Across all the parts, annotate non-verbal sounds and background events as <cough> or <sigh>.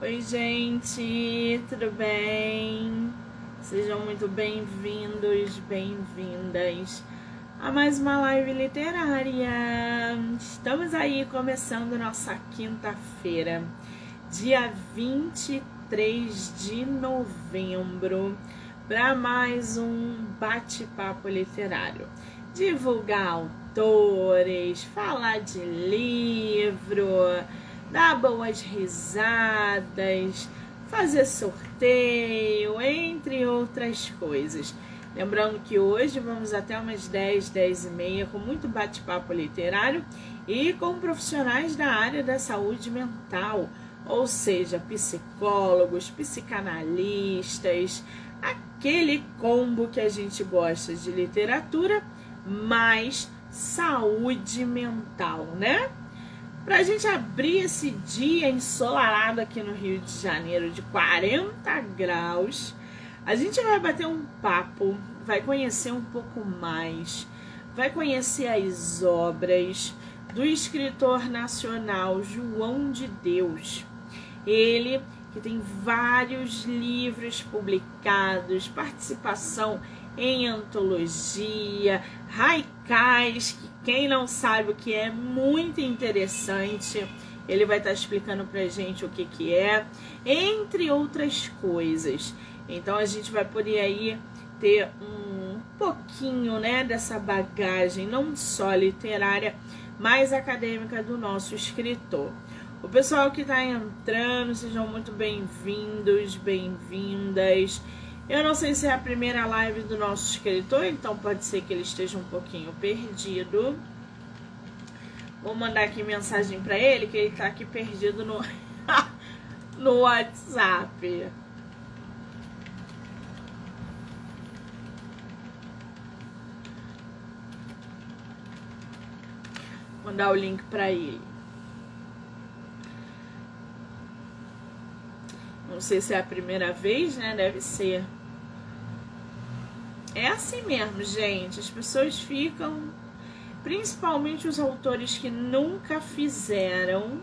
Oi, gente, tudo bem? Sejam muito bem-vindos, bem-vindas a mais uma live literária. Estamos aí começando nossa quinta-feira, dia 23 de novembro, para mais um bate-papo literário. Divulgar autores, falar de livro dar boas risadas, fazer sorteio, entre outras coisas. Lembrando que hoje vamos até umas 10, 10 e meia com muito bate-papo literário e com profissionais da área da saúde mental, ou seja, psicólogos, psicanalistas, aquele combo que a gente gosta de literatura, mais saúde mental, né? Para a gente abrir esse dia ensolarado aqui no Rio de Janeiro de 40 graus. A gente vai bater um papo, vai conhecer um pouco mais, vai conhecer as obras do escritor nacional João de Deus. Ele que tem vários livros publicados, participação em antologia, haikais, que quem não sabe o que é, muito interessante. Ele vai estar explicando pra gente o que que é, entre outras coisas. Então a gente vai poder aí ter um pouquinho, né, dessa bagagem, não só literária, mas acadêmica do nosso escritor. O pessoal que está entrando, sejam muito bem-vindos, bem-vindas. Eu não sei se é a primeira live do nosso escritor, então pode ser que ele esteja um pouquinho perdido. Vou mandar aqui mensagem para ele que ele está aqui perdido no, <laughs> no WhatsApp. Vou mandar o link para ele. Não sei se é a primeira vez, né? Deve ser. É assim mesmo, gente. As pessoas ficam, principalmente os autores que nunca fizeram.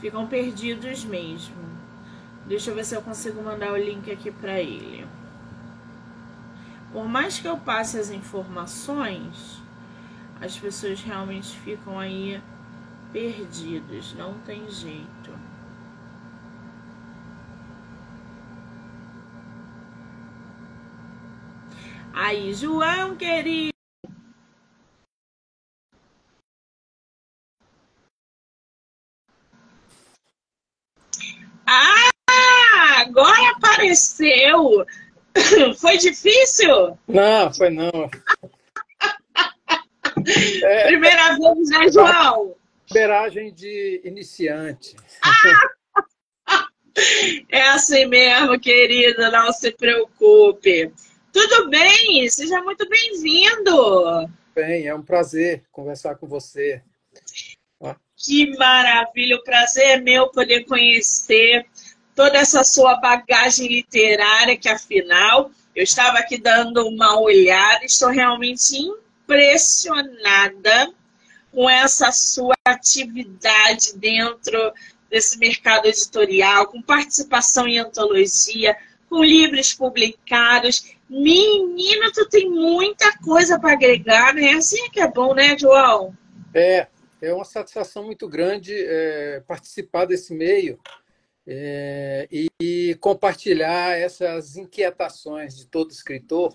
Ficam perdidos mesmo. Deixa eu ver se eu consigo mandar o link aqui para ele. Por mais que eu passe as informações, as pessoas realmente ficam aí perdidas, não tem jeito. Aí, João querido. Ah, agora apareceu. Foi difícil? Não, foi não. <laughs> é, Primeira vez, né, João? Liberagem de iniciante. <laughs> É assim mesmo, querida, não se preocupe. Tudo bem? Seja muito bem-vindo. Bem, é um prazer conversar com você. Que maravilha, o prazer é meu poder conhecer toda essa sua bagagem literária, que afinal eu estava aqui dando uma olhada, estou realmente impressionada com essa sua atividade dentro desse mercado editorial, com participação em antologia, com livros publicados. Menina, tu tem muita coisa para agregar, né? Assim é que é bom, né, João? É, é uma satisfação muito grande é, participar desse meio é, e, compartilhar essas inquietações de todo escritor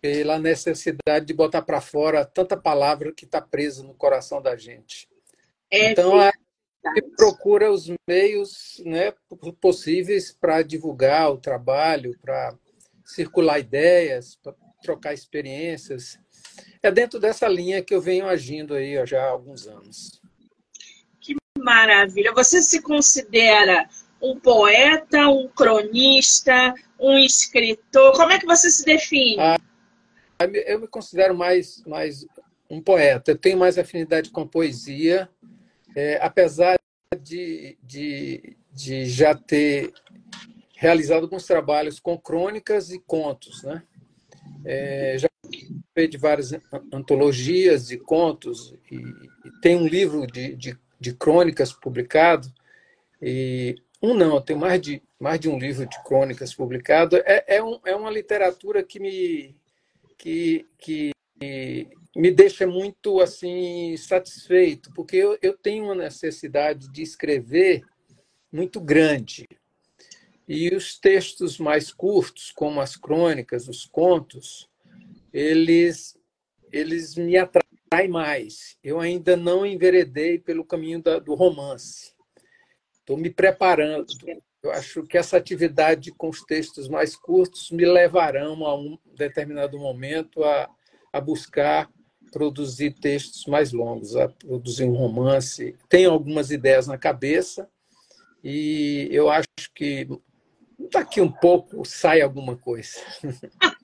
pela necessidade de botar para fora tanta palavra que está presa no coração da gente. É então, a gente procura os meios né, possíveis para divulgar o trabalho, para circular ideias, para trocar experiências. É dentro dessa linha que eu venho agindo aí já há alguns anos maravilha. Você se considera um poeta, um cronista, um escritor? Como é que você se define? Ah, eu me considero mais, mais um poeta. Eu tenho mais afinidade com poesia, é, apesar de, de, de já ter realizado alguns trabalhos com crônicas e contos, né? É, já de várias antologias de contos e, e tem um livro de, de, de, crônicas publicado e um não, eu tenho mais de mais de um livro de crônicas publicado. É, é, um, é uma literatura que me que, que me deixa muito assim satisfeito, porque eu, eu tenho uma necessidade de escrever muito grande. E os textos mais curtos, como as crônicas, os contos, eles, eles me mais. Eu ainda não enveredei pelo caminho da, do romance. Estou me preparando. Eu acho que essa atividade com os textos mais curtos me levarão a um determinado momento a, a buscar produzir textos mais longos, a produzir um romance. Tenho algumas ideias na cabeça e eu acho que daqui um pouco sai alguma coisa. <laughs>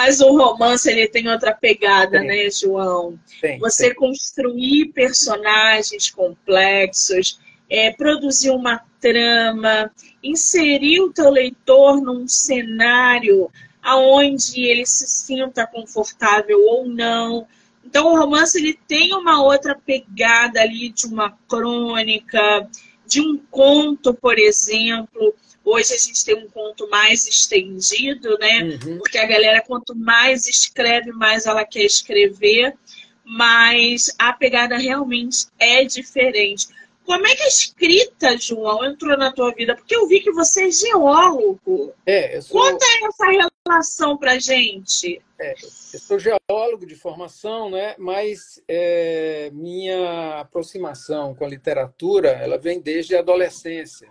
Mas o romance ele tem outra pegada, tem. né, João? Tem, Você construir personagens complexos, é, produzir uma trama, inserir o teu leitor num cenário aonde ele se sinta confortável ou não. Então o romance ele tem uma outra pegada ali de uma crônica, de um conto, por exemplo. Hoje a gente tem um conto mais estendido, né? Uhum. Porque a galera, quanto mais escreve, mais ela quer escrever. Mas a pegada realmente é diferente. Como é que a escrita, João, entrou na tua vida? Porque eu vi que você é geólogo. É, eu sou... Conta essa relação pra gente. É, eu sou geólogo de formação, né? mas é, minha aproximação com a literatura ela vem desde a adolescência.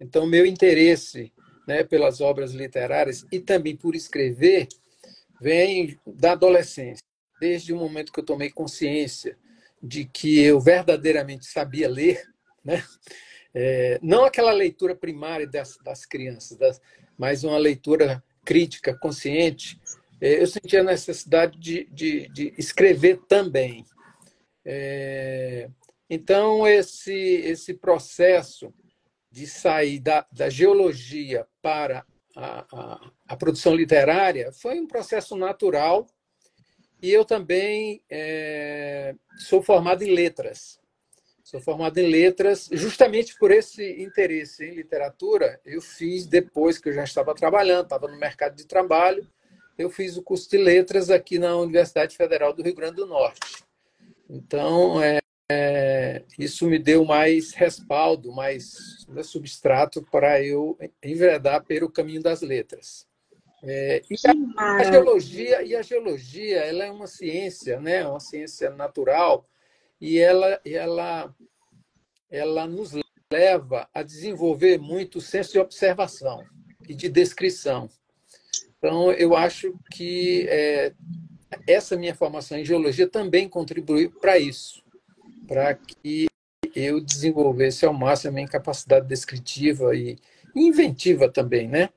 Então, meu interesse né, pelas obras literárias e também por escrever vem da adolescência, desde o momento que eu tomei consciência de que eu verdadeiramente sabia ler, né? É, não aquela leitura primária das, das crianças, das, mas uma leitura crítica, consciente, é, eu sentia a necessidade de, de, de escrever também. É, então, esse, esse processo de sair da, da geologia para a, a, a produção literária foi um processo natural e eu também é, sou formado em letras. Sou formado em letras, justamente por esse interesse em literatura. Eu fiz depois que eu já estava trabalhando, estava no mercado de trabalho. Eu fiz o curso de letras aqui na Universidade Federal do Rio Grande do Norte. Então, é, é, isso me deu mais respaldo, mais substrato para eu enveredar pelo caminho das letras. É, e a, a, geologia e a geologia ela é uma ciência, né? Uma ciência natural e ela ela ela nos leva a desenvolver muito o senso de observação e de descrição. Então eu acho que é, essa minha formação em geologia também contribuiu para isso, para que eu desenvolvesse ao máximo a minha capacidade descritiva e inventiva também, né?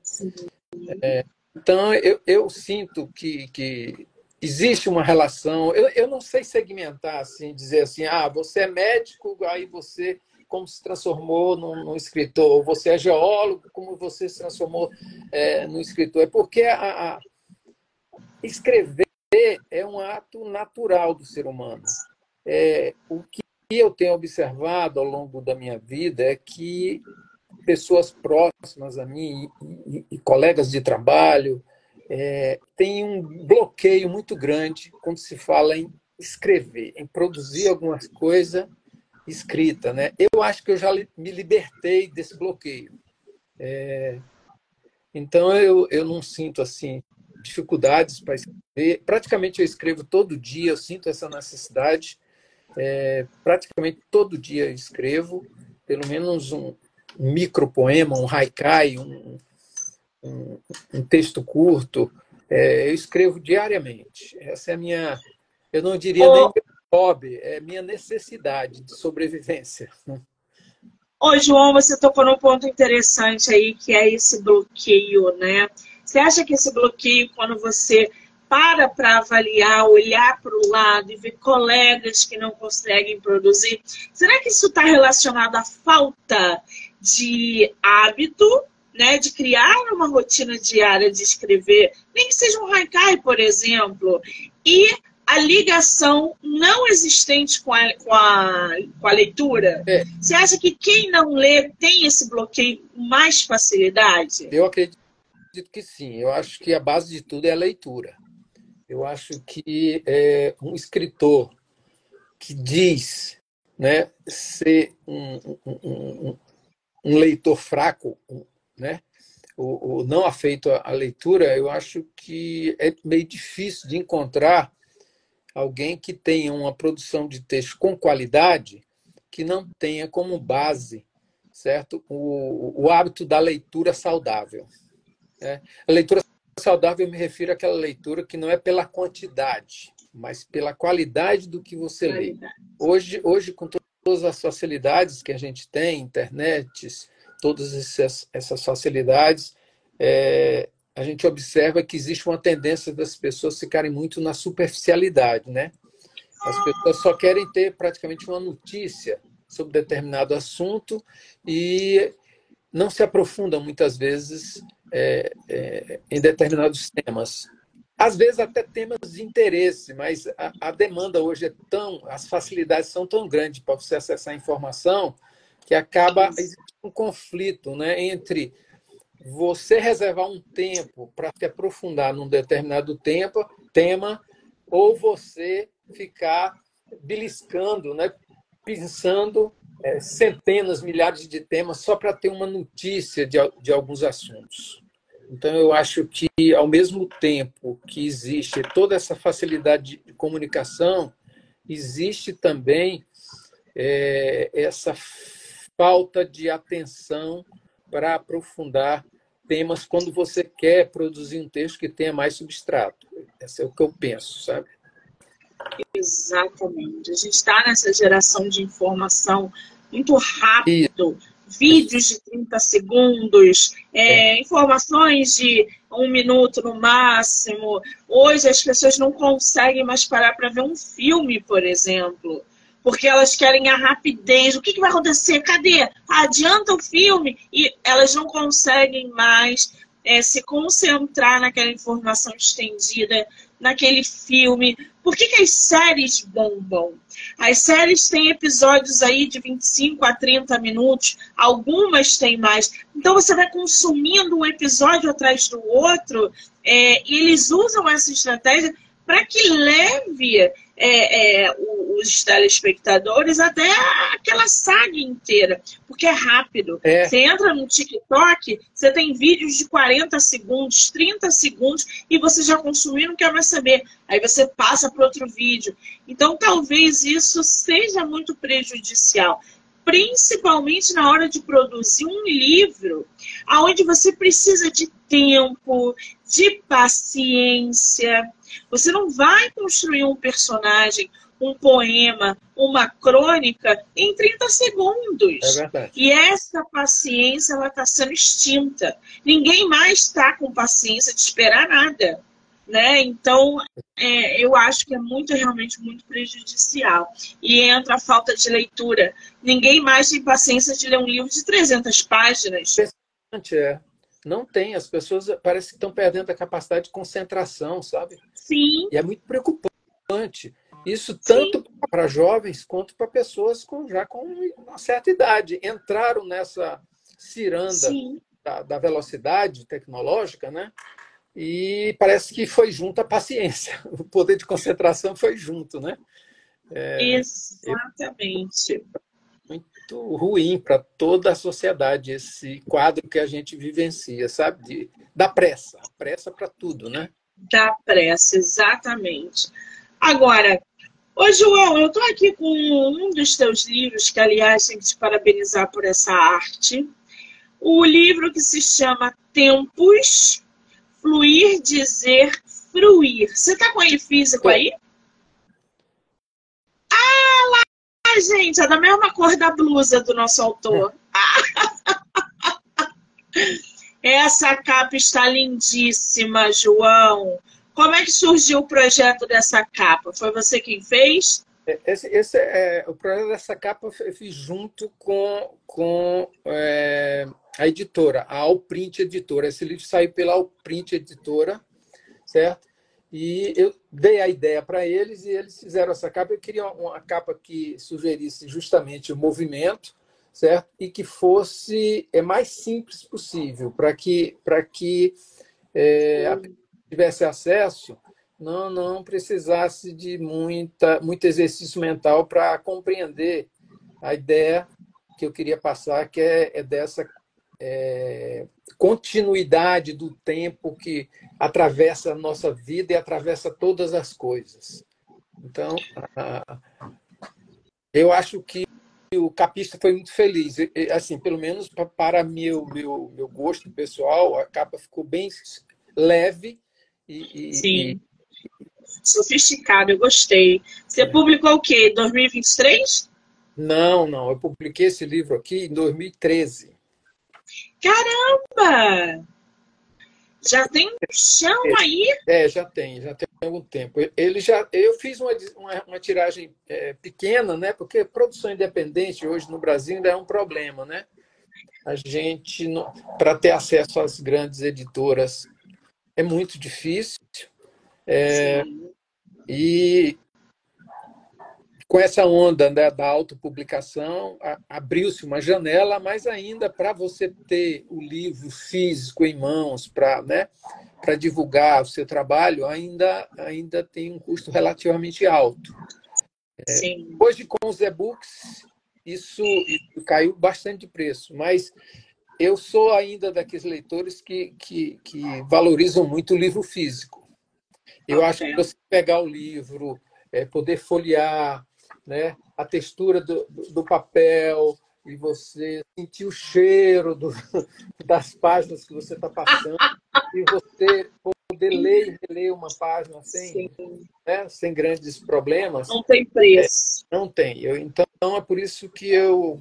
É, então, eu, eu sinto que, que existe uma relação. Eu, eu não sei segmentar, assim, dizer assim, ah, você é médico, aí você como se transformou num, num escritor, você é geólogo, como você se transformou é, no escritor. É porque a, a, escrever é um ato natural do ser humano. É, o que eu tenho observado ao longo da minha vida é que pessoas próximas a mim e, e, e colegas de trabalho é, têm um bloqueio muito grande quando se fala em escrever, em produzir alguma coisa escrita. Né? Eu acho que eu já me libertei desse bloqueio. É, então, eu, eu não sinto assim dificuldades para escrever. Praticamente eu escrevo todo dia, eu sinto essa necessidade. É, praticamente todo dia eu escrevo, pelo menos um, um micropoema, um haikai, um, um, um texto curto. É, eu escrevo diariamente. Essa é a minha, eu não diria oh. nem hobby, é minha necessidade de sobrevivência. Ô, João, você tocou num ponto interessante aí, que é esse bloqueio, né? Você acha que esse bloqueio, quando você para para avaliar, olhar para o lado e ver colegas que não conseguem produzir, será que isso está relacionado à falta de hábito, né, de criar uma rotina diária de escrever, nem que seja um haikai, por exemplo, e a ligação não existente com a, com a, com a leitura? É. Você acha que quem não lê tem esse bloqueio com mais facilidade? Eu acredito que sim. Eu acho que a base de tudo é a leitura. Eu acho que é, um escritor que diz né, ser um, um, um, um leitor fraco, né, ou, ou não afeito à leitura, eu acho que é meio difícil de encontrar alguém que tenha uma produção de texto com qualidade que não tenha como base certo o, o hábito da leitura saudável. Né? A leitura saudável eu me refiro àquela leitura que não é pela quantidade, mas pela qualidade do que você lê. Hoje, hoje com todas as facilidades que a gente tem, internet, todas essas, facilidades, é, a gente observa que existe uma tendência das pessoas ficarem muito na superficialidade, né? As pessoas só querem ter praticamente uma notícia sobre determinado assunto e não se aprofundam muitas vezes é, é, em determinados temas. Às vezes até temas de interesse, mas a, a demanda hoje é tão, as facilidades são tão grandes para você acessar a informação que acaba existindo um conflito né, entre você reservar um tempo para se aprofundar num determinado tempo, tema, ou você ficar beliscando, né, pensando é, centenas, milhares de temas só para ter uma notícia de, de alguns assuntos. Então, eu acho que, ao mesmo tempo que existe toda essa facilidade de comunicação, existe também é, essa falta de atenção para aprofundar temas quando você quer produzir um texto que tenha mais substrato. Esse é o que eu penso, sabe? Exatamente. A gente está nessa geração de informação muito rápido. Vídeos de 30 segundos, é, é. informações de um minuto no máximo. Hoje as pessoas não conseguem mais parar para ver um filme, por exemplo porque elas querem a rapidez. O que, que vai acontecer? Cadê? Adianta o filme e elas não conseguem mais é, se concentrar naquela informação estendida, naquele filme. Por que, que as séries bombam? As séries têm episódios aí de 25 a 30 minutos, algumas têm mais. Então você vai consumindo um episódio atrás do outro, é, e eles usam essa estratégia para que leve é, é, os telespectadores até aquela saga inteira, porque é rápido. É. Você entra no TikTok, você tem vídeos de 40 segundos, 30 segundos, e você já consumiu não quer mais saber. Aí você passa para outro vídeo. Então, talvez isso seja muito prejudicial principalmente na hora de produzir um livro, aonde você precisa de tempo, de paciência. Você não vai construir um personagem, um poema, uma crônica em 30 segundos. É e essa paciência ela está sendo extinta. Ninguém mais está com paciência de esperar nada. Né? Então, é, eu acho que é muito, realmente, muito prejudicial. E entra a falta de leitura. Ninguém mais tem paciência de ler um livro de 300 páginas. É. Não tem. As pessoas parece que estão perdendo a capacidade de concentração, sabe? Sim. E é muito preocupante. Isso tanto para jovens quanto para pessoas com, já com uma certa idade. Entraram nessa ciranda da, da, velocidade tecnológica, né? E parece que foi junto a paciência. <laughs> O poder de concentração foi junto, né? É, Exatamente. Muito ruim para toda a sociedade esse quadro que a gente vivencia, sabe? De, da pressa, pressa para tudo, né? Da pressa, exatamente. Agora, Ô, João, eu estou aqui com um dos teus livros, que, aliás, tem que te parabenizar por essa arte. O livro que se chama Tempos, Fluir, Dizer, Fruir. Você está com ele físico aí? Ah, lá, gente, é da mesma cor da blusa do nosso autor. <laughs> Essa capa está lindíssima, João. Como é que surgiu o projeto dessa capa? Foi você quem fez? É, esse, esse é, o projeto dessa capa eu fiz junto com, com é, a editora, a Alprint Editora. Esse livro saiu pela Alprint Editora, certo? E eu dei a ideia para eles e eles fizeram essa capa. Eu queria uma capa que sugerisse justamente o movimento, certo? E que fosse é mais simples possível, para que, para que é, tivesse acesso não não precisasse de muita muito exercício mental para compreender a ideia que eu queria passar, que é, é dessa é, continuidade do tempo que atravessa a nossa vida e atravessa todas as coisas. Então, eu acho que o capista foi muito feliz. Assim, pelo menos para meu, meu, meu gosto pessoal, a capa ficou bem leve e, e, Sim. Sofisticado, eu gostei. Você é. publicou o quê? 2023? Não, não. Eu publiquei esse livro aqui em 2013. Caramba! Já tem chão aí? É, já tem, já tem algum tempo. Ele já, eu fiz uma, uma, uma tiragem é, pequena, né? Porque produção independente hoje no Brasil ainda é um problema, né? A gente, para ter acesso às grandes editoras, é muito difícil. É, e com essa onda né, da autopublicação, abriu-se uma janela, mas ainda para você ter o livro físico em mãos, para né, divulgar o seu trabalho, ainda, ainda tem um custo relativamente alto. É, hoje, com os e-books, isso, isso caiu bastante de preço, mas eu sou ainda daqueles leitores que, que, que valorizam muito o livro físico. Eu acho que você pegar o livro, é, poder folhear, né, a textura do, do, papel e você sentir o cheiro do, <laughs> das páginas que você está passando e você poder ler e reler uma página sem, né, sem grandes problemas. Não tem preço. É, não tem. Eu, então é por isso que eu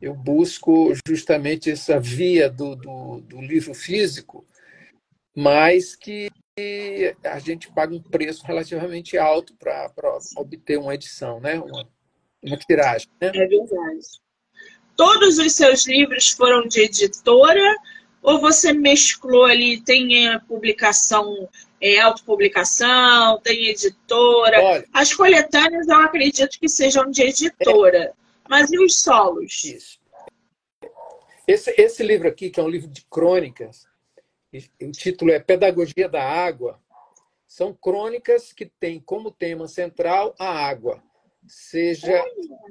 eu busco justamente essa via do, do, do livro físico, mas que a gente paga um preço relativamente alto para obter uma edição, né? uma, uma tiragem. Né? É verdade. Todos os seus livros foram de editora ou você mesclou ali, tem é, publicação, é, autopublicação, tem editora? Olha, As coletâneas eu acredito que sejam de editora. É, mas e os solos? Isso. Esse, esse livro aqui, que é um livro de crônicas, o título é Pedagogia da Água, são crônicas que têm como tema central a água, seja,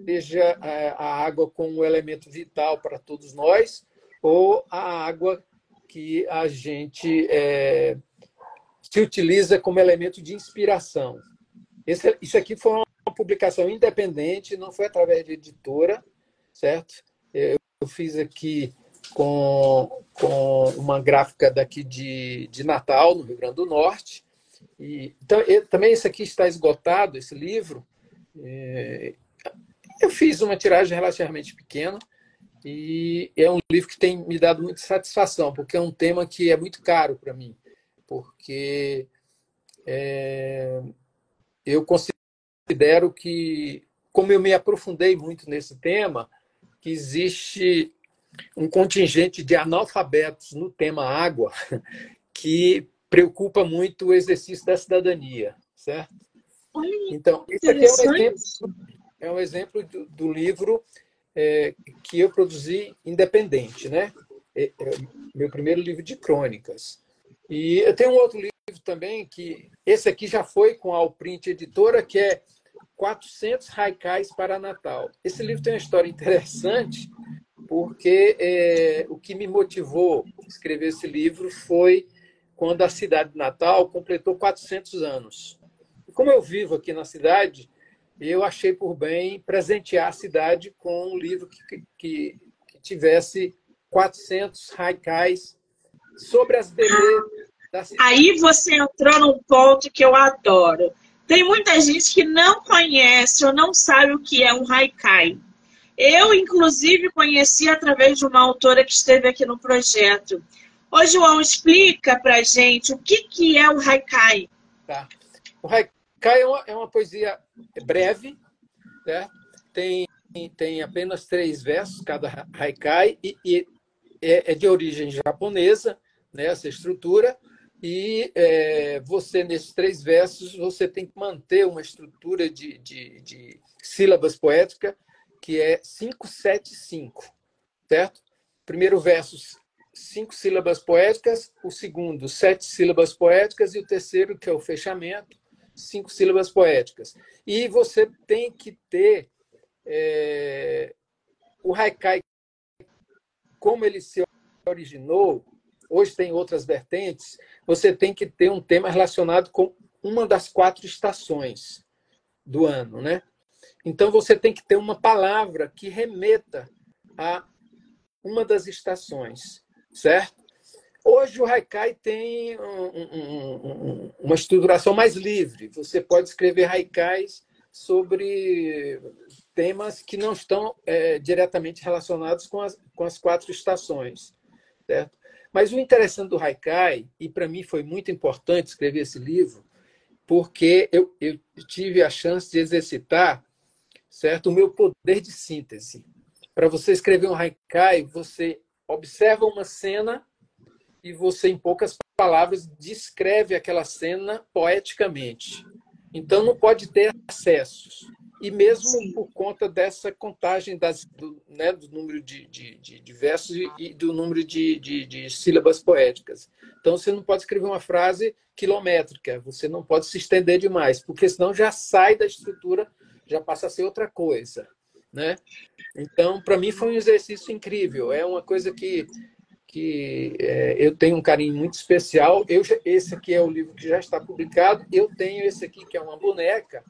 seja é, a água como elemento vital para todos nós, ou a água que a gente é, se utiliza como elemento de inspiração. Esse, isso aqui foi uma publicação independente, não foi através de editora, certo? Eu fiz aqui com, com uma gráfica daqui de, de Natal, no Rio Grande do Norte. E, então, também esse aqui está esgotado, esse livro. É, eu fiz uma tiragem relativamente pequena e é um livro que tem me dado muita satisfação, porque é um tema que é muito caro para mim, porque é, eu considero que, como eu me aprofundei muito nesse tema, que existe um contingente de analfabetos no tema água <laughs> que preocupa muito o exercício da cidadania, certo? Então, esse aqui é um exemplo, é um exemplo do, do livro é, que eu produzi independente, né? É, é meu primeiro livro de crônicas. E eu tenho um outro livro também que esse aqui já foi com a Alprint Editora, que é 400 haikais para Natal. Esse livro tem uma história interessante, porque é, o que me motivou a escrever esse livro foi quando a cidade de Natal completou 400 anos. E como eu vivo aqui na cidade, eu achei por bem presentear a cidade com um livro que, que, que tivesse 400 haikais sobre as belezas da cidade. Aí você entrou num ponto que eu adoro tem muita gente que não conhece ou não sabe o que é um haikai. Eu, inclusive, conheci através de uma autora que esteve aqui no projeto. Ô, João, explica pra gente o que, que é o haikai. Tá. O haikai é uma, é uma poesia breve, né? tem, tem apenas três versos, cada haikai, e, e é, é, de origem japonesa, né, essa estrutura, e é, você, nesses três versos, você tem que manter uma estrutura de, de, de sílabas poéticas que é 575, certo? Primeiro verso, cinco sílabas poéticas, o segundo, sete sílabas poéticas, e o terceiro, que é o fechamento, cinco sílabas poéticas. E você tem que ter é, o haikai, como ele se originou, hoje tem outras vertentes, você tem que ter um tema relacionado com uma das quatro estações do ano, né? Então você tem que ter uma palavra que remeta a uma das estações, certo? Hoje o haikai tem um, um, um, uma estruturação mais livre. Você pode escrever haikais sobre temas que não estão é, diretamente relacionados com as, com as quatro estações, certo? Mas o interessante do haikai, e para mim foi muito importante escrever esse livro, porque eu, eu tive a chance de exercitar certo? O meu poder de síntese. Para você escrever um haikai, você observa uma cena e você, em poucas palavras, descreve aquela cena poeticamente. Então, não pode ter acessos. E mesmo Sim. por conta dessa contagem das, do, né, do número de, de, de, de versos e, do número de sílabas poéticas. Então, você não pode escrever uma frase quilométrica, você não pode se estender demais, porque senão já sai da estrutura já passa a ser outra coisa, né? Então, para mim foi um exercício incrível. É uma coisa que que é, eu tenho um carinho muito especial. Eu, esse aqui é o livro que já está publicado. Eu tenho esse aqui que é uma boneca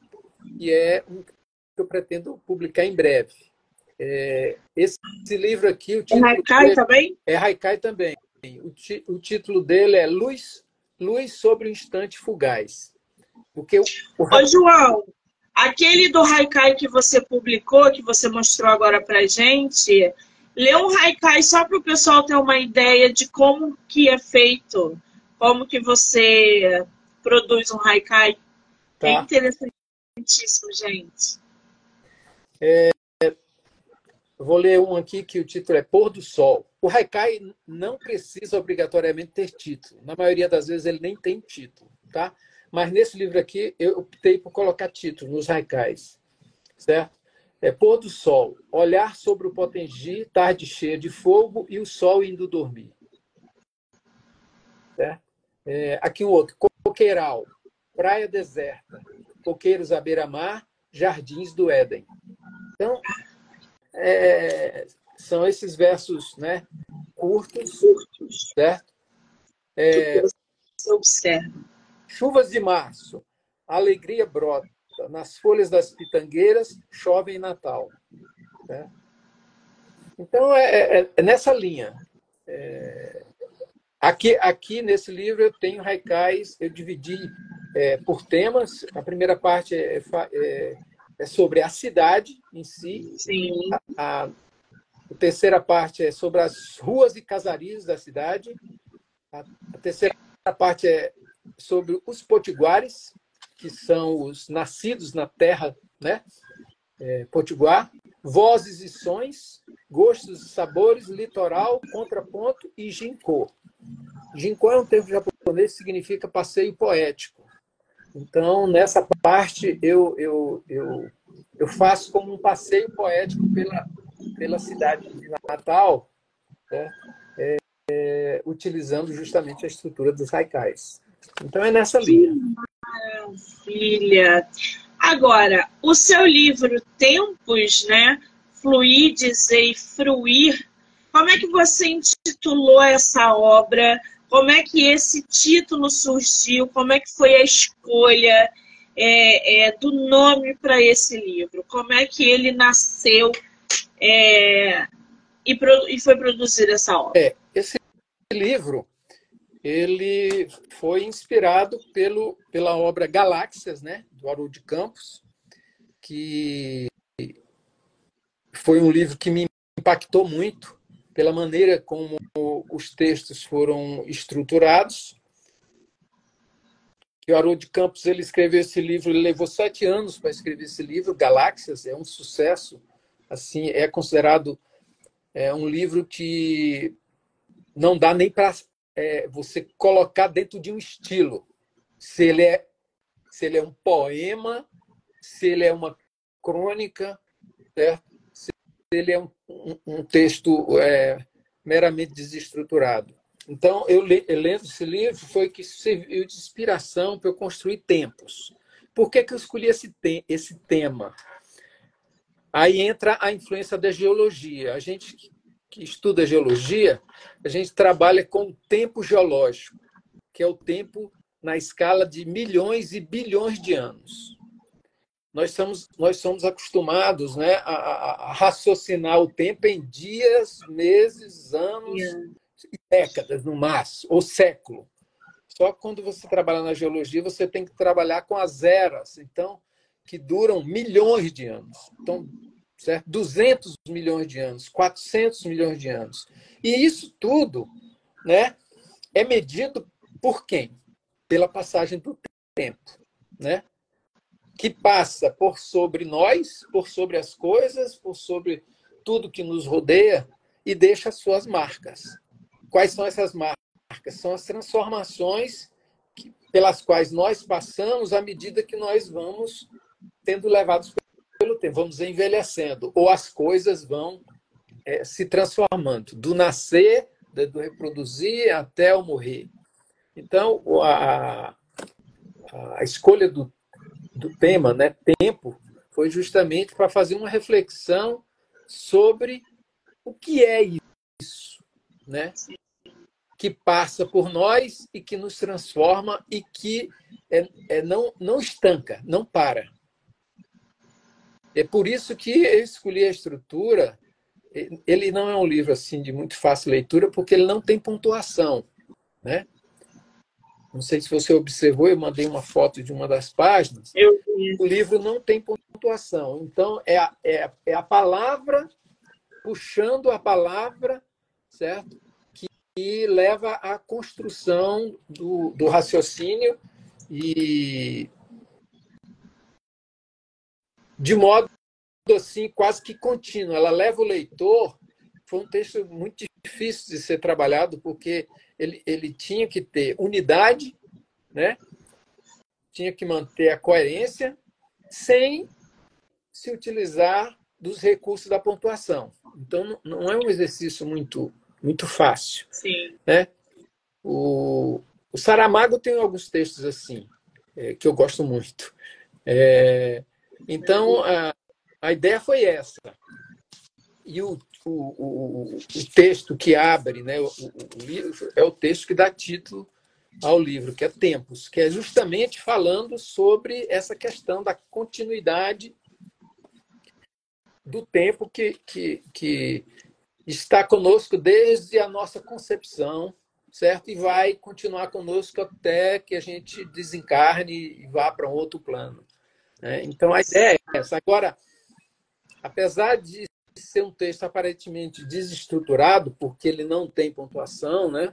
e é um que eu pretendo publicar em breve. É, esse, esse, livro aqui, o é título é Haikai também? É Haikai também. O, ti, o, título dele é Luz, Luz sobre o Instante Fugaz. Porque o, o... Ô, João, Aquele do Haikai que você publicou, que você mostrou agora pra gente, lê um Haikai só para o pessoal ter uma ideia de como que é feito, como que você produz um Haikai. Tá. É interessantíssimo, gente. É, vou ler um aqui que o título é Pôr do Sol. O Haikai não precisa obrigatoriamente ter título. Na maioria das vezes ele nem tem título, tá? Mas nesse livro aqui, eu optei por colocar título nos haikais, certo? É Pôr do Sol, olhar sobre o Potengi, tarde cheia de fogo e o sol indo dormir. Certo? É, aqui um outro, Coqueiral, praia deserta, coqueiros à beira-mar, jardins do Éden. Então, é, são esses versos né, curtos, certo? É, observa. Chuvas de março, alegria brota. Nas folhas das pitangueiras, chove em Natal. Né? Então, é, é, é nessa linha. É... Aqui, aqui, nesse livro, eu tenho haikais, eu dividi é, por temas. A primeira parte é, é, é sobre a cidade em si. Sim. A, a, a, terceira parte é sobre as ruas e casarias da cidade. A, a terceira parte é sobre os potiguares, que são os nascidos na terra né, é, potiguar, vozes e sons, gostos e sabores, litoral, contraponto e ginkô. Ginkô é um termo japonês que significa passeio poético. Então, nessa parte, eu, eu, eu, eu faço como um passeio poético pela, pela cidade de Natal, né? é, é, utilizando justamente a estrutura dos haikais. Então é nessa linha. Maravilha. Agora, o seu livro Tempos, né? Fluir, dizer e fruir. Como é que você intitulou essa obra? Como é que esse título surgiu? Como é que foi a escolha é, é, do nome para esse livro? Como é que ele nasceu é, e, pro, e, foi produzir essa obra? É, esse livro ele foi inspirado pelo, pela obra Galáxias, né, do Haroldo Campos, que foi um livro que me impactou muito pela maneira como os textos foram estruturados. que o Haroldo Campos ele escreveu esse livro, ele levou sete anos para escrever esse livro, Galáxias, é um sucesso, assim, é considerado é, um livro que não dá nem para é, você colocar dentro de um estilo, se ele é se ele é um poema, se ele é uma crônica, certo? se ele é um, um, um texto é, meramente desestruturado. Então, eu, eu lendo esse livro foi que serviu de inspiração para eu construir tempos. Por que, que eu escolhi esse, te esse tema? Aí entra a influência da geologia. A gente que estuda geologia, a gente trabalha com o tempo geológico, que é o tempo na escala de milhões e bilhões de anos. Nós somos, nós somos acostumados né, a, a raciocinar o tempo em dias, meses, anos, yeah décadas no máximo, ou século. Só que quando você trabalha na geologia, você tem que trabalhar com as eras, então, que duram milhões de anos. Então, certo? 200 milhões de anos, 400 milhões de anos. E isso tudo né, é medido por quem? Pela passagem do tempo, né? que passa por sobre nós, por sobre as coisas, por sobre tudo que nos rodeia e deixa suas marcas. Quais são essas marcas? São as transformações pelas quais nós passamos à medida que nós vamos tendo levados pelo tempo, vamos envelhecendo, ou as coisas vão é, se transformando, do nascer, do reproduzir até o morrer. Então, a, a escolha do, do tema, né, tempo, foi justamente para fazer uma reflexão sobre o que é isso, né? que passa por nós e que nos transforma e que é, é, não, não estanca, não para. É por isso que eu escolhi a estrutura. Ele não é um livro assim de muito fácil leitura, porque ele não tem pontuação. Né? Não sei se você observou, eu mandei uma foto de uma das páginas. Eu... O livro não tem pontuação. Então, é a, é, é a palavra puxando a palavra, certo? e leva à construção do, do raciocínio e de modo assim quase que contínuo. Ela leva o leitor. Foi um texto muito difícil de ser trabalhado porque ele, ele tinha que ter unidade, né? Tinha que manter a coerência sem se utilizar dos recursos da pontuação. Então não é um exercício muito muito fácil. Sim. Né? O, o Saramago tem alguns textos assim, é, que eu gosto muito. É, então, a, a ideia foi essa. E o, o, o, o texto que abre né, o, o, livro é o texto que dá título ao livro, que é Tempos, que é justamente falando sobre essa questão da continuidade do tempo que, que, que está conosco desde a nossa concepção, certo? E vai continuar conosco até que a gente desencarne e vá para um outro plano. Né? Então, a ideia é essa. Agora, apesar de ser um texto aparentemente desestruturado, porque ele não tem pontuação, né?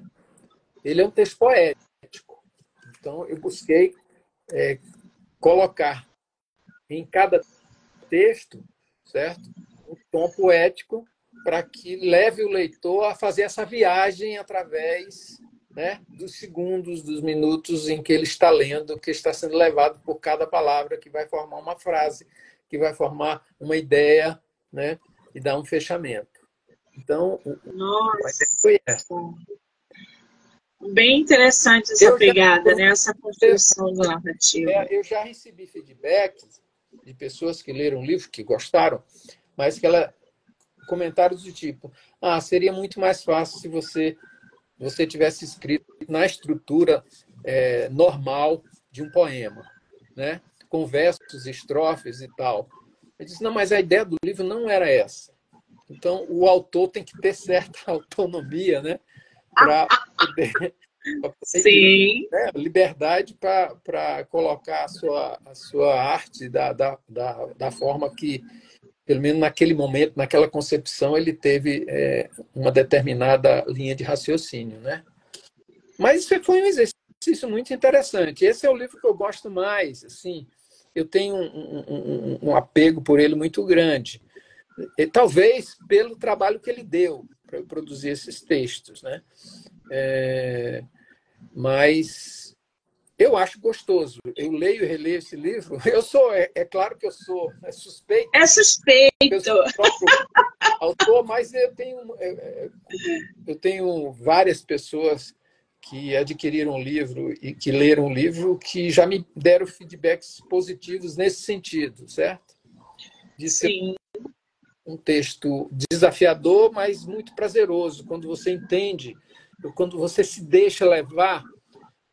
ele é um texto poético. Então, eu busquei é, colocar em cada texto, certo? Um tom poético para que leve o leitor a fazer essa viagem através né, dos segundos, dos minutos em que ele está lendo, que está sendo levado por cada palavra que vai formar uma frase, que vai formar uma ideia né, e dar um fechamento. Então, Nossa. foi essa. Bem interessante essa eu pegada, já, né? essa construção do narrativo. É, eu já recebi feedbacks de pessoas que leram o livro, que gostaram, mas que ela comentários do tipo: ah, seria muito mais fácil se você você tivesse escrito na estrutura é, normal de um poema, né? com versos, estrofes e tal. Eu disse: não, mas a ideia do livro não era essa. Então, o autor tem que ter certa <laughs> autonomia, né? Para poder, Sim. Né? liberdade para colocar a sua, a sua arte da, da, da, da forma que pelo menos naquele momento, naquela concepção, ele teve é, uma determinada linha de raciocínio, né? Mas isso foi um exercício muito interessante. Esse é o livro que eu gosto mais. Assim, eu tenho um, um, um apego por ele muito grande. E, talvez pelo trabalho que ele deu para produzir esses textos, né? É, mas eu acho gostoso. Eu leio e releio esse livro. <laughs> Eu sou, é, é claro que eu sou é suspeito. É suspeito. Eu sou autor, mas eu tenho, é, é, eu tenho várias pessoas que adquiriram o livro e que leram o livro que já me deram feedbacks positivos nesse sentido, certo? De ser Sim. um texto desafiador, mas muito prazeroso, quando você entende, quando você se deixa levar,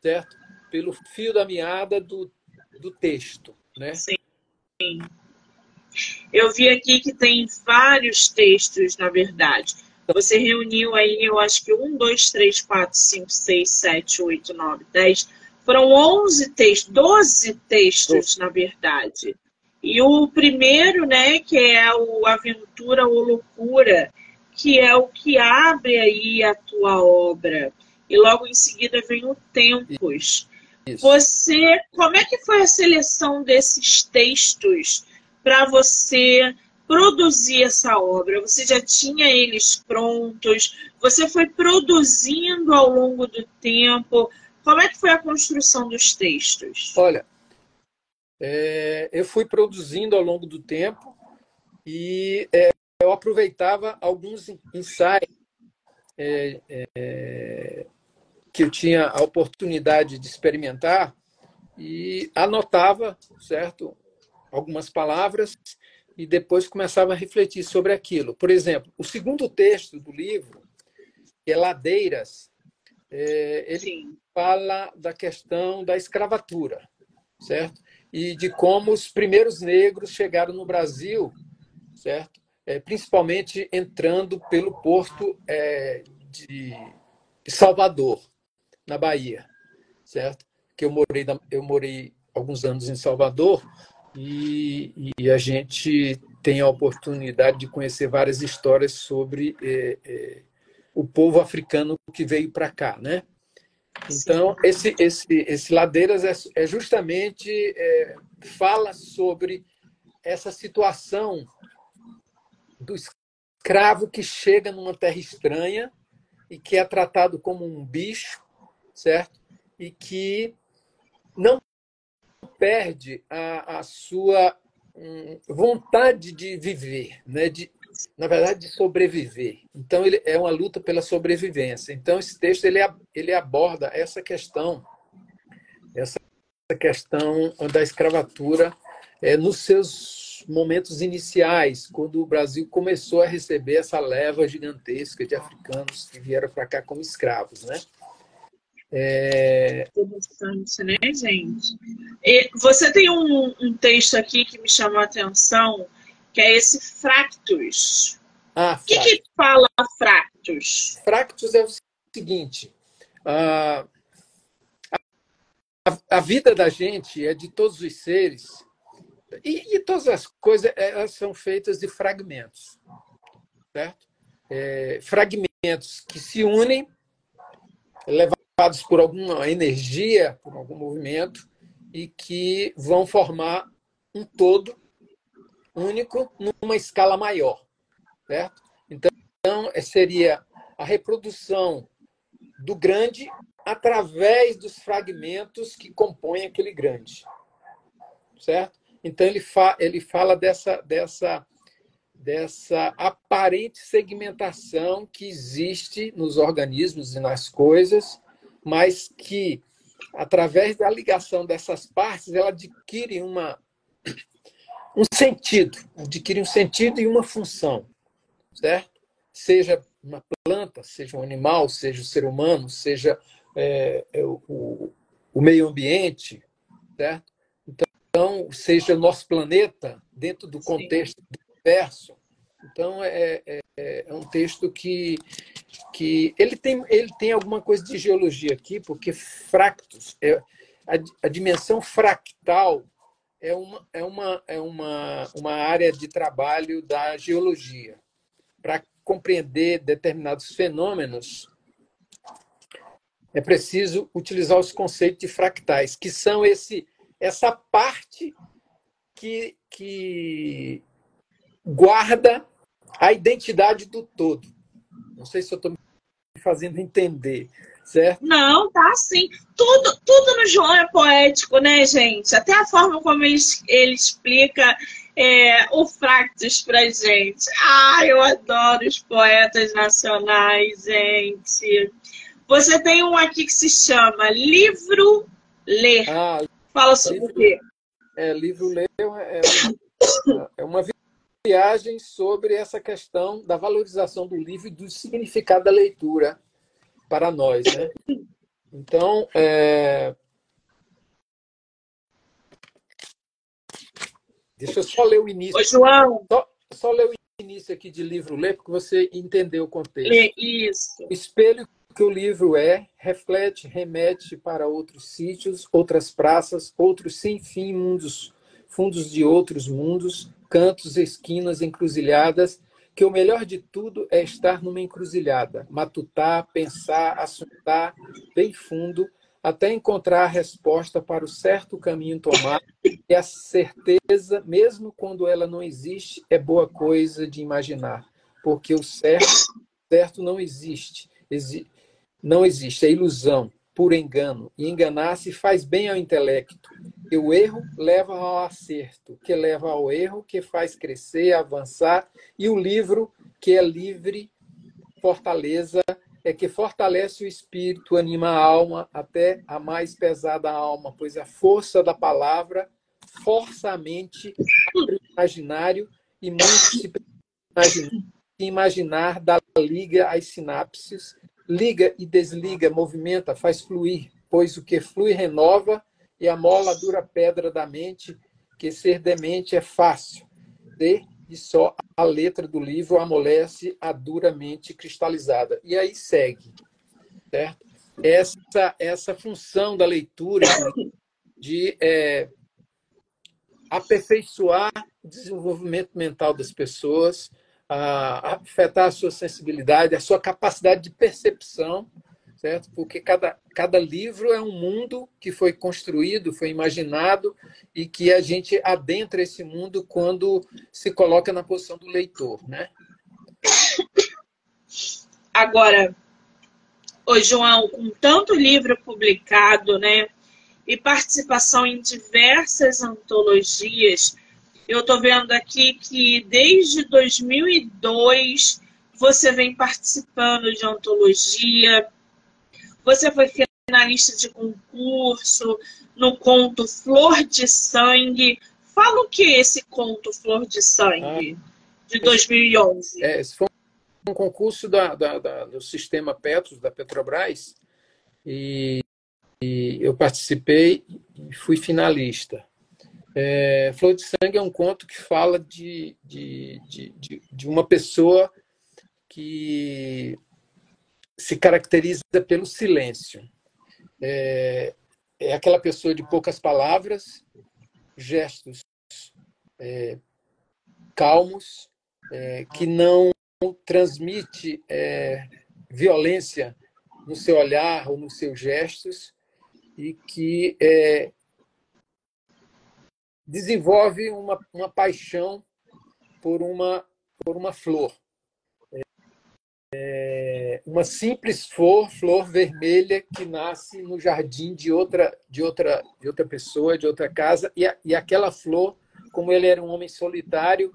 certo? Pelo fio da meada do, do texto, né? Sim. Eu vi aqui que tem vários textos, na verdade. Você reuniu aí, eu acho que um, dois, três, quatro, cinco, seis, sete, oito, nove, dez. Foram onze textos, doze textos, na verdade. E o primeiro, né, que é o Aventura ou Loucura, que é o que abre aí a tua obra. E logo em seguida vem o Tempos. Isso. Você, como é que foi a seleção desses textos para você produzir essa obra? Você já tinha eles prontos? Você foi produzindo ao longo do tempo? Como é que foi a construção dos textos? Olha, é, eu fui produzindo ao longo do tempo e é, eu aproveitava alguns ensaios é, é, que eu tinha a oportunidade de experimentar e anotava, certo, algumas palavras e depois começava a refletir sobre aquilo. Por exemplo, o segundo texto do livro, é Ladeiras, é, ele Sim. fala da questão da escravatura, certo? E de como os primeiros negros chegaram no Brasil, certo? É, principalmente entrando pelo porto é, de Salvador, na Bahia, certo? Que eu morei, eu morei alguns anos em Salvador e, e, a gente tem a oportunidade de conhecer várias histórias sobre é, é, o povo africano que veio para cá, né? Então esse esse esse Ladeiras é, é justamente é, fala sobre essa situação do escravo que chega numa terra estranha e que é tratado como um bicho, certo? E que não perde a, a sua hum, vontade de viver, né? de, na verdade, de sobreviver. Então, ele é uma luta pela sobrevivência. Então, esse texto ele, ele aborda essa questão, essa questão da escravatura é, nos seus momentos iniciais, quando o Brasil começou a receber essa leva gigantesca de africanos que vieram para cá como escravos, né? É... Interessante, né, gente? E você tem um, um, texto aqui que me chamou a atenção, que é esse Fractus. Ah, o que, que fala Fractus? Fractus é o seguinte: a, a, a, vida da gente é de todos os seres, e, e todas as coisas elas são feitas de fragmentos, certo? É, fragmentos que se unem, levam por alguma energia, por algum movimento, e que vão formar um todo único numa escala maior. Certo? Então, seria a reprodução do grande através dos fragmentos que compõem aquele grande. Certo? Então, ele, fa ele fala dessa, dessa, dessa aparente segmentação que existe nos organismos e nas coisas mas que, através da ligação dessas partes, ela adquire uma, um sentido, adquire um sentido e uma função, certo? Seja uma planta, seja um animal, seja o ser humano, seja é, é o, o meio ambiente, certo? Então, seja o nosso planeta dentro do contexto Sim. do universo. Então, é, é, é um texto que que ele tem, ele tem alguma coisa de geologia aqui, porque fractos, é, a, a dimensão fractal é uma, é uma, é uma, uma área de trabalho da geologia. Para compreender determinados fenômenos é preciso utilizar os conceitos de fractais, que são esse, essa parte que, que guarda a identidade do todo. Não sei se eu estou me fazendo entender, certo? Não, tá sim. Tudo, tudo no João é poético, né, gente? Até a forma como ele, ele explica é, o Fractus pra gente. Ah, eu adoro os poetas nacionais, gente. Você tem um aqui que se chama Livro Ler. Ah, Fala sobre livro, o quê? É, livro Ler é, é, é uma viagem sobre essa questão da valorização do livro e do significado da leitura para nós. Né? Então, é... deixa eu só ler o início. Ô, João. Só, só ler o início aqui de livro Ler, porque você entendeu o contexto. Isso. O espelho que o livro é, reflete, remete para outros sítios, outras praças, outros sem fim mundos, fundos de outros mundos, cantos, esquinas, encruzilhadas, que o melhor de tudo é estar numa encruzilhada, matutar, pensar, assuntar bem fundo, até encontrar a resposta para o certo caminho tomar, e a certeza, mesmo quando ela não existe, é boa coisa de imaginar, porque o certo, certo não existe. Exi não existe, é ilusão, por engano. E enganar-se faz bem ao intelecto. E o erro leva ao acerto, que leva ao erro, que faz crescer, avançar. E o livro, que é livre, fortaleza, é que fortalece o espírito, anima a alma, até a mais pesada alma, pois a força da palavra força a mente o imaginário e muito se imaginar, imaginar dá liga às sinapses liga e desliga, movimenta, faz fluir, pois o que flui renova e a mola dura pedra da mente, que ser demente é fácil. De e só a letra do livro amolece a duramente cristalizada. E aí segue, certo? Essa, essa função da leitura de é, aperfeiçoar o desenvolvimento mental das pessoas, a afetar a sua sensibilidade, a sua capacidade de percepção, certo? Porque cada, cada livro é um mundo que foi construído, foi imaginado e que a gente adentra esse mundo quando se coloca na posição do leitor, né? Agora, ô João, com tanto livro publicado, né, e participação em diversas antologias, eu estou vendo aqui que desde 2002 você vem participando de antologia, você foi finalista de concurso no conto Flor de Sangue. Fala o que é esse conto Flor de Sangue de 2011? É, esse foi um concurso da, da, da, do sistema Petros, da Petrobras, e, e eu participei e fui finalista. É, Flor de Sangue é um conto que fala de, de, de, de, uma pessoa que se caracteriza pelo silêncio. É, é aquela pessoa de poucas palavras, gestos é, calmos, é, que não transmite é, violência no seu olhar ou nos seus gestos e que é, desenvolve uma, uma paixão por uma, por uma flor. É uma simples flor, flor vermelha que nasce no jardim de outra, de outra, de outra pessoa, de outra casa, e, a, e aquela flor, como ele era um homem solitário,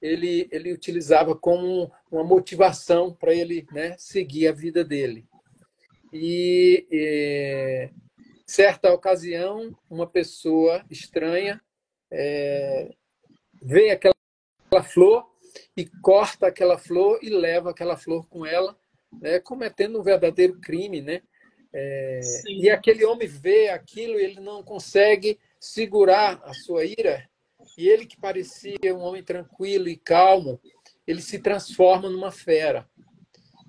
ele, ele utilizava como uma motivação para ele né, seguir a vida dele. E, e certa ocasião, uma pessoa estranha é, vê aquela, aquela flor e corta aquela flor e leva aquela flor com ela, né, cometendo um verdadeiro crime, né? É, e aquele homem vê aquilo e ele não consegue segurar a sua ira. E ele que parecia um homem tranquilo e calmo, ele se transforma numa fera.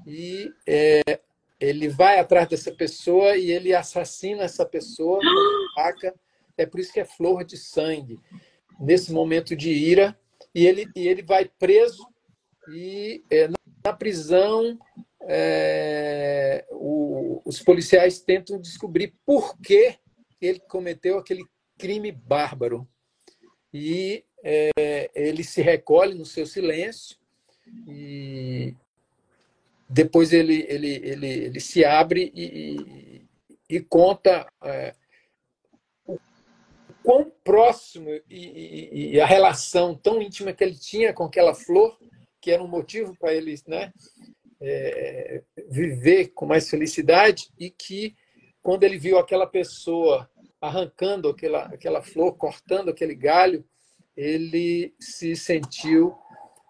E é, ele vai atrás dessa pessoa e ele assassina essa pessoa <gasps> é por isso que é flor de sangue. Nesse momento de ira, e ele, e ele vai preso e é, na prisão é, o, os policiais tentam descobrir por que ele cometeu aquele crime bárbaro. E é, ele se recolhe no seu silêncio e depois ele, ele, ele, ele se abre e, e, e conta é, quão próximo e, e, e, a relação tão íntima que ele tinha com aquela flor, que era um motivo para ele né, é, viver com mais felicidade, e que quando ele viu aquela pessoa arrancando aquela, aquela flor, cortando aquele galho, ele se sentiu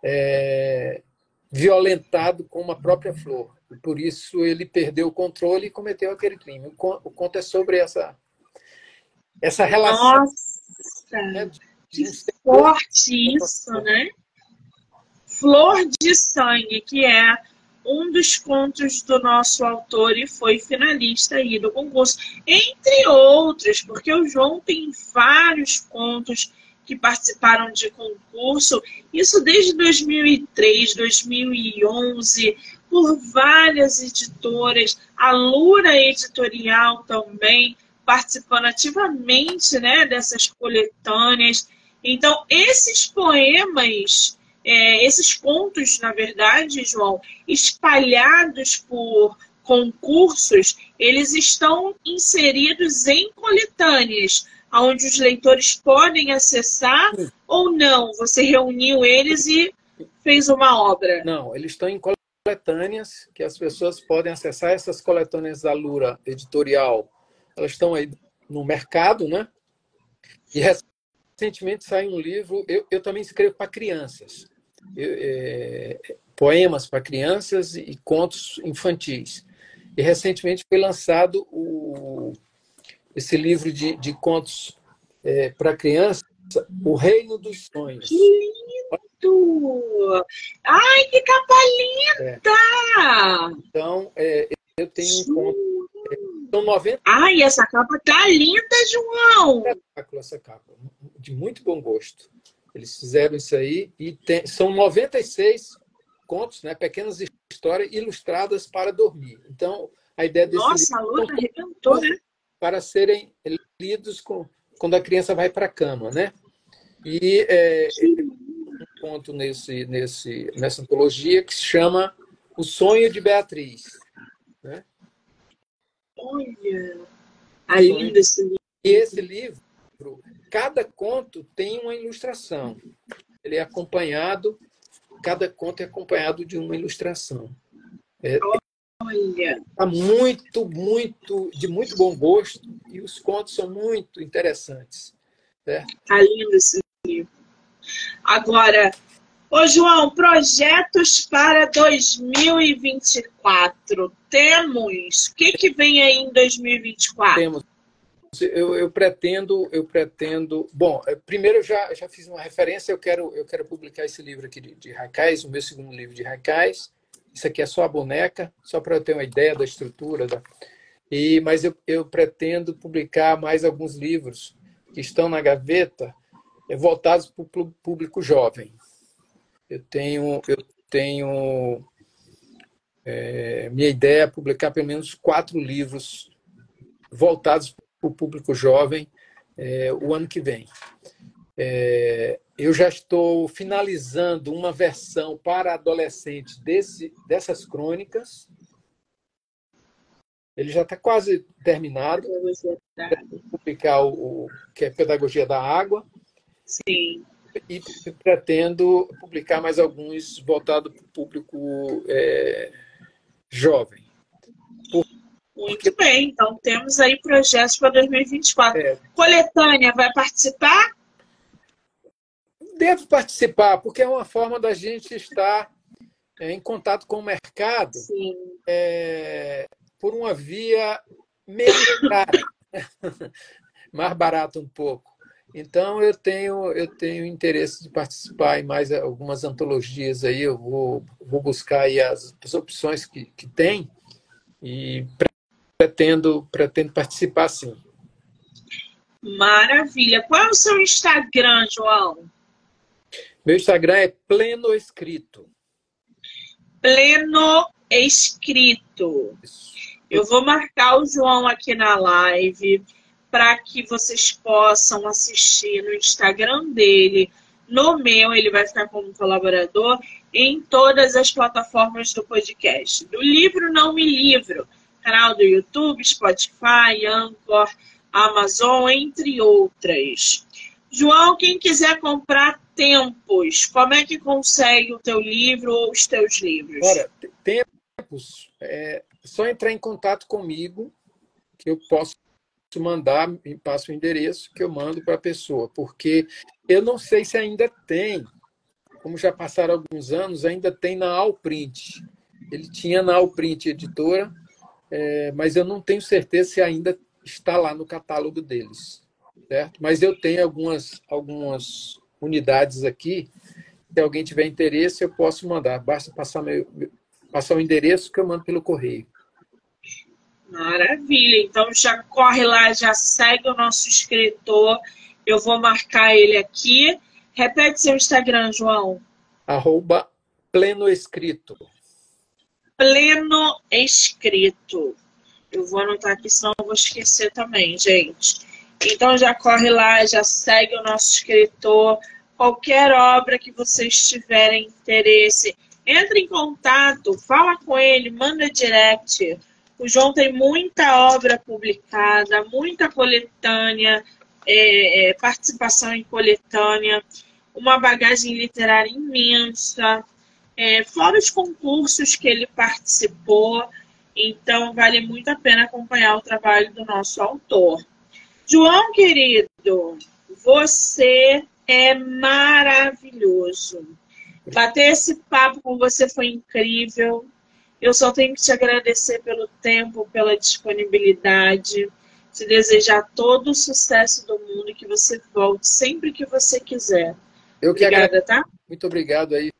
é, violentado com uma própria flor. Por isso ele perdeu o controle e cometeu aquele crime. O conto é sobre essa, essa relação. Nossa, né, que forte isso, né? Flor de Sangue, que é um dos contos do nosso autor e foi finalista aí do concurso, entre outros, porque o João tem vários contos que participaram de concurso, isso desde 2003, 2011, por várias editoras, a Lura Editorial também participando ativamente né, dessas coletâneas. Então, esses poemas é, esses contos, na verdade, João, espalhados por concursos, eles estão inseridos em coletâneas, onde os leitores podem acessar ou não? Você reuniu eles e fez uma obra? Não, eles estão em coletâneas que as pessoas podem acessar. Essas coletâneas da Lura Editorial, elas estão aí no mercado, né? E recentemente saiu um livro, eu, eu também escrevo para crianças é, poemas para crianças e contos infantis. E recentemente foi lançado o, esse livro de, de contos é, para crianças, O Reino dos Sonhos. Que lindo! Ai, que capa linda! É. Então, é, eu tenho um conto. São 90. Ai, essa capa tá linda, João! Essa capa, de muito bom gosto. Eles fizeram isso aí e tem, são 96 contos, né, pequenas histórias ilustradas para dormir. Então, a ideia desse Nossa, livro, a Luna arrebentou, né? Para serem lidos com, quando a criança vai para a cama, né? E é, um conto nesse, nesse, nessa antologia que se chama O Sonho de Beatriz. Né? Olha, a linda esse livro. E esse livro cada conto tem uma ilustração. Ele é acompanhado, cada conto é acompanhado de uma ilustração. É, Olha. Tá muito, muito, de muito bom gosto e os contos são muito interessantes. Certo? Tá lindo esse livro. Agora, ô João, projetos para 2024. Temos. O que, que vem aí em 2024? Temos eu, eu, pretendo, eu pretendo. Bom, é, primeiro eu já, já fiz uma referência. Eu quero, eu quero publicar esse livro aqui de, de o meu segundo livro de Haikais. Isso aqui é só a boneca, só para eu ter uma ideia da estrutura. Da... E, mas eu, eu pretendo publicar mais alguns livros que estão na gaveta, é, voltados para o público jovem. Eu tenho, eu tenho é, minha ideia é publicar pelo menos quatro livros voltados o público jovem é, o ano que vem. É, eu já estou finalizando uma versão para adolescentes desse, dessas crônicas. Ele já está quase terminado. Publicar o, o, que é Pedagogia da Água. Sim. E pretendo publicar mais alguns voltados para o público é, jovem. Muito bem, então temos aí projetos para 2024. É. Coletânea vai participar? Devo participar, porque é uma forma da gente estar é, em contato com o mercado é, por uma via meio cara, <laughs> mais barata um pouco. Então eu tenho eu tenho interesse de participar em mais algumas antologias aí. Eu vou, vou buscar aí as, as opções que, que tem e pretendo, pretendo participar sim. Maravilha. Qual é o seu Instagram, João? Meu Instagram é Pleno Escrito. Pleno Escrito. Eu vou marcar o João aqui na live para que vocês possam assistir no Instagram dele, no meu, ele vai ficar como colaborador em todas as plataformas do podcast. Do livro Não Me Livro, canal do YouTube, Spotify, Anchor, Amazon, entre outras. João, quem quiser comprar tempos, como é que consegue o teu livro ou os teus livros? Ora, tempos, é só entrar em contato comigo que eu posso mandar, me passa o endereço que eu mando para a pessoa, porque eu não sei se ainda tem, como já passaram alguns anos, ainda tem na Alprint. Ele tinha na Alprint editora, é, mas eu não tenho certeza se ainda está lá no catálogo deles, certo? Mas eu tenho algumas, algumas unidades aqui. Se alguém tiver interesse, eu posso mandar. Basta passar, meu, passar o endereço que eu mando pelo correio. Maravilha. Então já corre lá, já segue o nosso escritor. Eu vou marcar ele aqui. Repete seu Instagram, João. Arroba Pleno Escrito. Pleno Escrito. Eu vou anotar aqui, senão eu vou esquecer também, gente. Então já corre lá, já segue o nosso escritor. Qualquer obra que vocês tiverem interesse, entre em contato, fala com ele, manda direct. O João tem muita obra publicada, muita coletânea, é, é, participação em coletânea, uma bagagem literária imensa, é, fora os concursos que ele participou. Então, vale muito a pena acompanhar o trabalho do nosso autor. João, querido, você é maravilhoso. Bater esse papo com você foi incrível. Eu só tenho que te agradecer pelo tempo, pela disponibilidade, te desejar todo o sucesso do mundo e que você volte sempre que você quiser. Eu Obrigada, que tá? Muito obrigado aí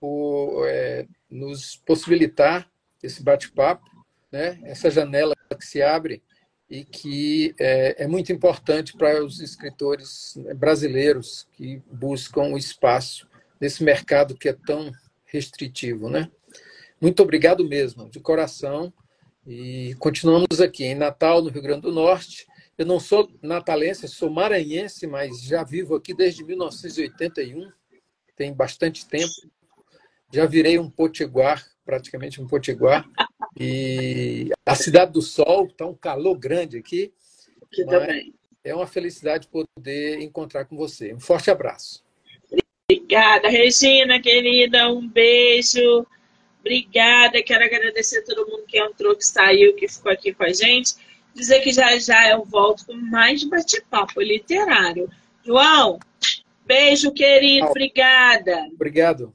por é, nos possibilitar esse bate-papo, né? essa janela que se abre e que é, é muito importante para os escritores brasileiros que buscam o espaço nesse mercado que é tão restritivo, né? Muito obrigado mesmo, de coração. E continuamos aqui em Natal, no Rio Grande do Norte. Eu não sou natalense, sou maranhense, mas já vivo aqui desde 1981, tem bastante tempo. Já virei um potiguar, praticamente um potiguar. E a Cidade do Sol, está um calor grande aqui. Aqui também. É uma felicidade poder encontrar com você. Um forte abraço. Obrigada, Regina, querida. Um beijo. Obrigada, quero agradecer a todo mundo que entrou, que saiu, que ficou aqui com a gente. Dizer que já já eu volto com mais bate-papo literário. João, beijo, querido. Obrigada. Obrigado.